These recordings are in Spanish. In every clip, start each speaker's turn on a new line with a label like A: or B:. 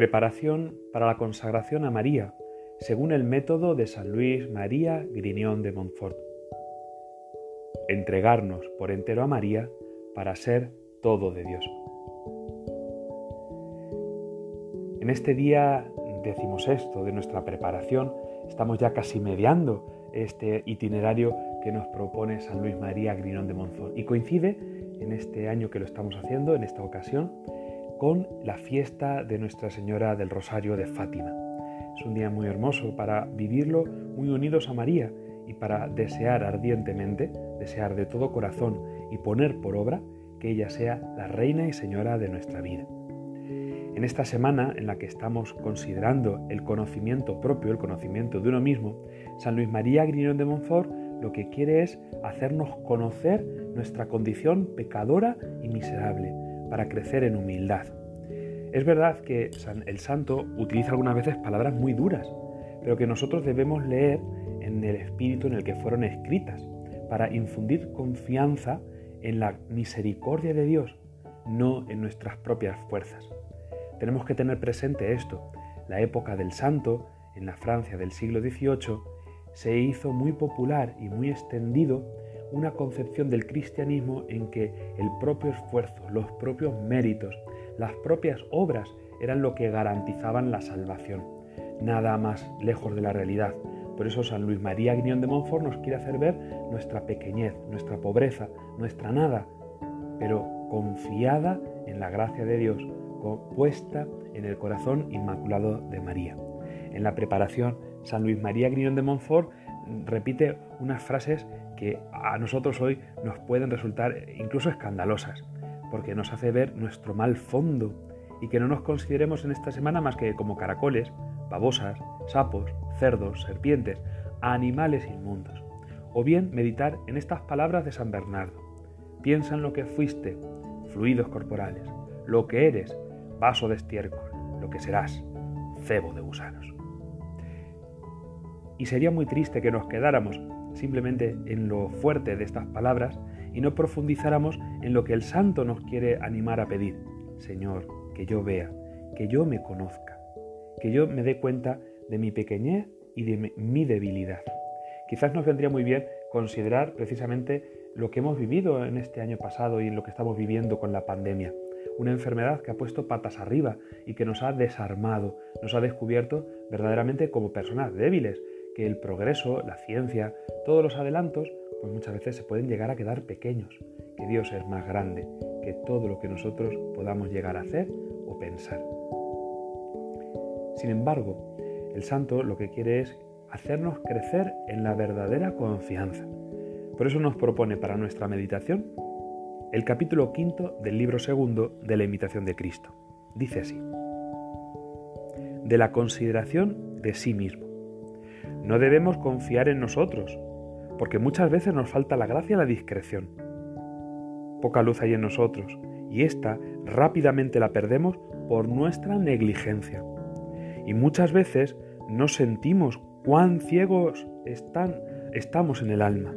A: Preparación para la consagración a María, según el método de San Luis María Grignion de Montfort. Entregarnos por entero a María para ser todo de Dios. En este día decimos esto de nuestra preparación, estamos ya casi mediando este itinerario que nos propone San Luis María Grignion de Montfort y coincide en este año que lo estamos haciendo, en esta ocasión, con la fiesta de Nuestra Señora del Rosario de Fátima. Es un día muy hermoso para vivirlo muy unidos a María y para desear ardientemente, desear de todo corazón y poner por obra que ella sea la reina y señora de nuestra vida. En esta semana en la que estamos considerando el conocimiento propio, el conocimiento de uno mismo, San Luis María Grignon de Montfort lo que quiere es hacernos conocer nuestra condición pecadora y miserable, para crecer en humildad. Es verdad que el santo utiliza algunas veces palabras muy duras, pero que nosotros debemos leer en el espíritu en el que fueron escritas, para infundir confianza en la misericordia de Dios, no en nuestras propias fuerzas. Tenemos que tener presente esto. La época del santo, en la Francia del siglo XVIII, se hizo muy popular y muy extendido una concepción del cristianismo en que el propio esfuerzo, los propios méritos, las propias obras eran lo que garantizaban la salvación. Nada más lejos de la realidad. Por eso San Luis María Guiñón de Montfort nos quiere hacer ver nuestra pequeñez, nuestra pobreza, nuestra nada, pero confiada en la gracia de Dios, puesta en el corazón inmaculado de María. En la preparación, San Luis María Griñón de Montfort repite unas frases que a nosotros hoy nos pueden resultar incluso escandalosas, porque nos hace ver nuestro mal fondo y que no nos consideremos en esta semana más que como caracoles, babosas, sapos, cerdos, serpientes, animales inmundos. O bien meditar en estas palabras de San Bernardo. Piensa en lo que fuiste, fluidos corporales, lo que eres, vaso de estiércol, lo que serás, cebo de gusanos. Y sería muy triste que nos quedáramos simplemente en lo fuerte de estas palabras y no profundizáramos en lo que el santo nos quiere animar a pedir. Señor, que yo vea, que yo me conozca, que yo me dé cuenta de mi pequeñez y de mi debilidad. Quizás nos vendría muy bien considerar precisamente lo que hemos vivido en este año pasado y en lo que estamos viviendo con la pandemia. Una enfermedad que ha puesto patas arriba y que nos ha desarmado, nos ha descubierto verdaderamente como personas débiles, que el progreso, la ciencia, todos los adelantos, pues muchas veces se pueden llegar a quedar pequeños, que Dios es más grande que todo lo que nosotros podamos llegar a hacer o pensar. Sin embargo, el santo lo que quiere es hacernos crecer en la verdadera confianza. Por eso nos propone para nuestra meditación el capítulo quinto del libro segundo de la imitación de Cristo. Dice así, de la consideración de sí mismo. No debemos confiar en nosotros, porque muchas veces nos falta la gracia y la discreción. Poca luz hay en nosotros, y esta rápidamente la perdemos por nuestra negligencia. Y muchas veces no sentimos cuán ciegos están, estamos en el alma.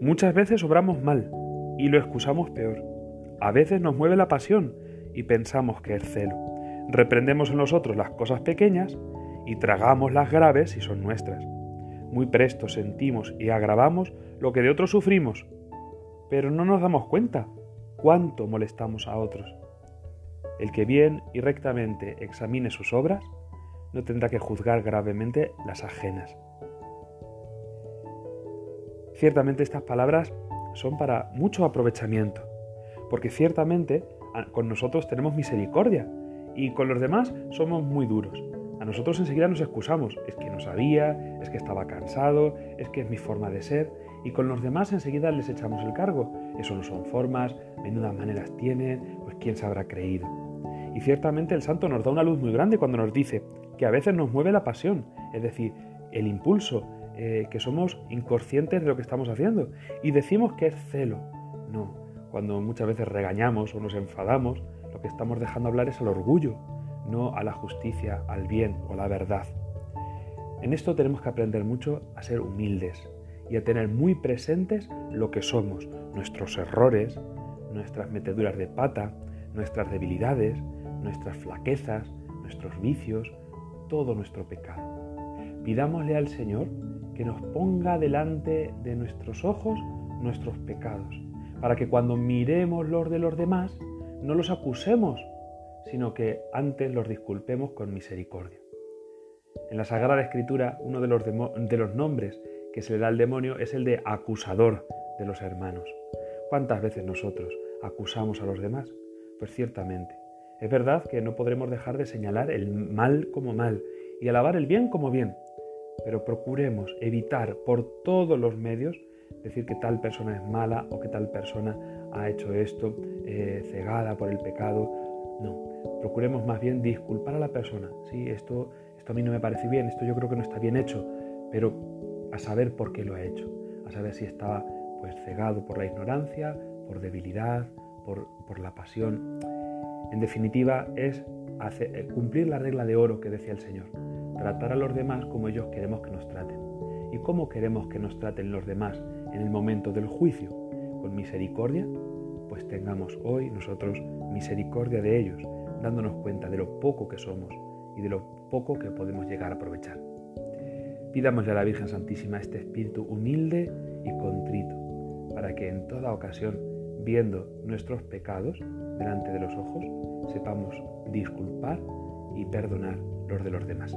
A: Muchas veces obramos mal y lo excusamos peor. A veces nos mueve la pasión y pensamos que es celo. Reprendemos en nosotros las cosas pequeñas y tragamos las graves si son nuestras. Muy presto sentimos y agravamos lo que de otros sufrimos, pero no nos damos cuenta cuánto molestamos a otros. El que bien y rectamente examine sus obras, no tendrá que juzgar gravemente las ajenas. Ciertamente estas palabras son para mucho aprovechamiento, porque ciertamente con nosotros tenemos misericordia y con los demás somos muy duros. A nosotros enseguida nos excusamos, es que no sabía, es que estaba cansado, es que es mi forma de ser, y con los demás enseguida les echamos el cargo. Eso no son formas, menudas maneras tienen, pues quién se habrá creído. Y ciertamente el santo nos da una luz muy grande cuando nos dice que a veces nos mueve la pasión, es decir, el impulso, eh, que somos inconscientes de lo que estamos haciendo y decimos que es celo. No, cuando muchas veces regañamos o nos enfadamos, lo que estamos dejando hablar es el orgullo, no a la justicia, al bien o la verdad. En esto tenemos que aprender mucho a ser humildes y a tener muy presentes lo que somos, nuestros errores, nuestras meteduras de pata, nuestras debilidades, nuestras flaquezas, nuestros vicios, todo nuestro pecado. Pidámosle al Señor que nos ponga delante de nuestros ojos nuestros pecados, para que cuando miremos los de los demás no los acusemos, sino que antes los disculpemos con misericordia. En la Sagrada Escritura, uno de los, nombres que se le da al demonio es el de acusador de los hermanos. ¿Cuántas veces nosotros acusamos a los demás? Pues ciertamente. Es verdad que no podremos dejar de señalar el mal como mal y alabar el bien como bien, pero procuremos evitar por todos los medios decir que tal persona es mala o que tal persona ha hecho esto eh, cegada por el pecado. No, procuremos más bien disculpar a la persona. Sí, esto, esto a mí no me parece bien, esto yo creo que no está bien hecho, pero a saber por qué lo ha hecho, a saber si estaba pues cegado por la ignorancia, por debilidad, por, por la pasión. En definitiva, es eh, cumplir la regla de oro que decía el Señor, tratar a los demás como ellos queremos que nos traten. ¿Y cómo queremos que nos traten los demás en el momento del juicio? Con misericordia, pues tengamos hoy nosotros misericordia de ellos, dándonos cuenta de lo poco que somos y de lo poco que podemos llegar a aprovechar. Pidámosle a la Virgen Santísima este espíritu humilde y contrito, para que en toda ocasión, viendo nuestros pecados delante de los ojos, sepamos disculpar y perdonar los de los demás.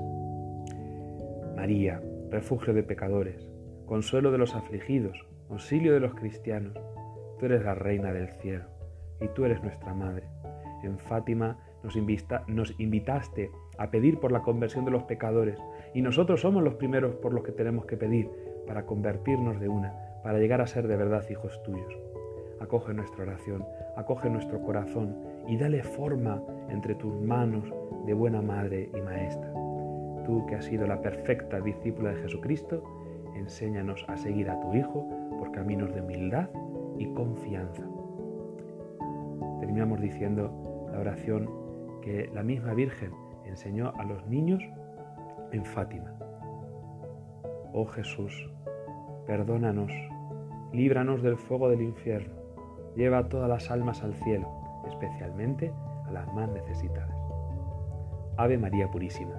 A: María, refugio de pecadores, consuelo de los afligidos, auxilio de los cristianos, tú eres la reina del cielo y tú eres nuestra madre. En Fátima nos, invitaste a pedir por la conversión de los pecadores y nosotros somos los primeros por los que tenemos que pedir para convertirnos de una, para llegar a ser de verdad hijos tuyos. Acoge nuestra oración, acoge nuestro corazón y dale forma entre tus manos de buena madre y maestra. Tú que has sido la perfecta discípula de Jesucristo, enséñanos a seguir a tu Hijo por caminos de humildad y confianza. Terminamos diciendo la oración que la misma Virgen enseñó a los niños en Fátima. Oh Jesús, perdónanos, líbranos del fuego del infierno, lleva a todas las almas al cielo, especialmente a las más necesitadas. Ave María Purísima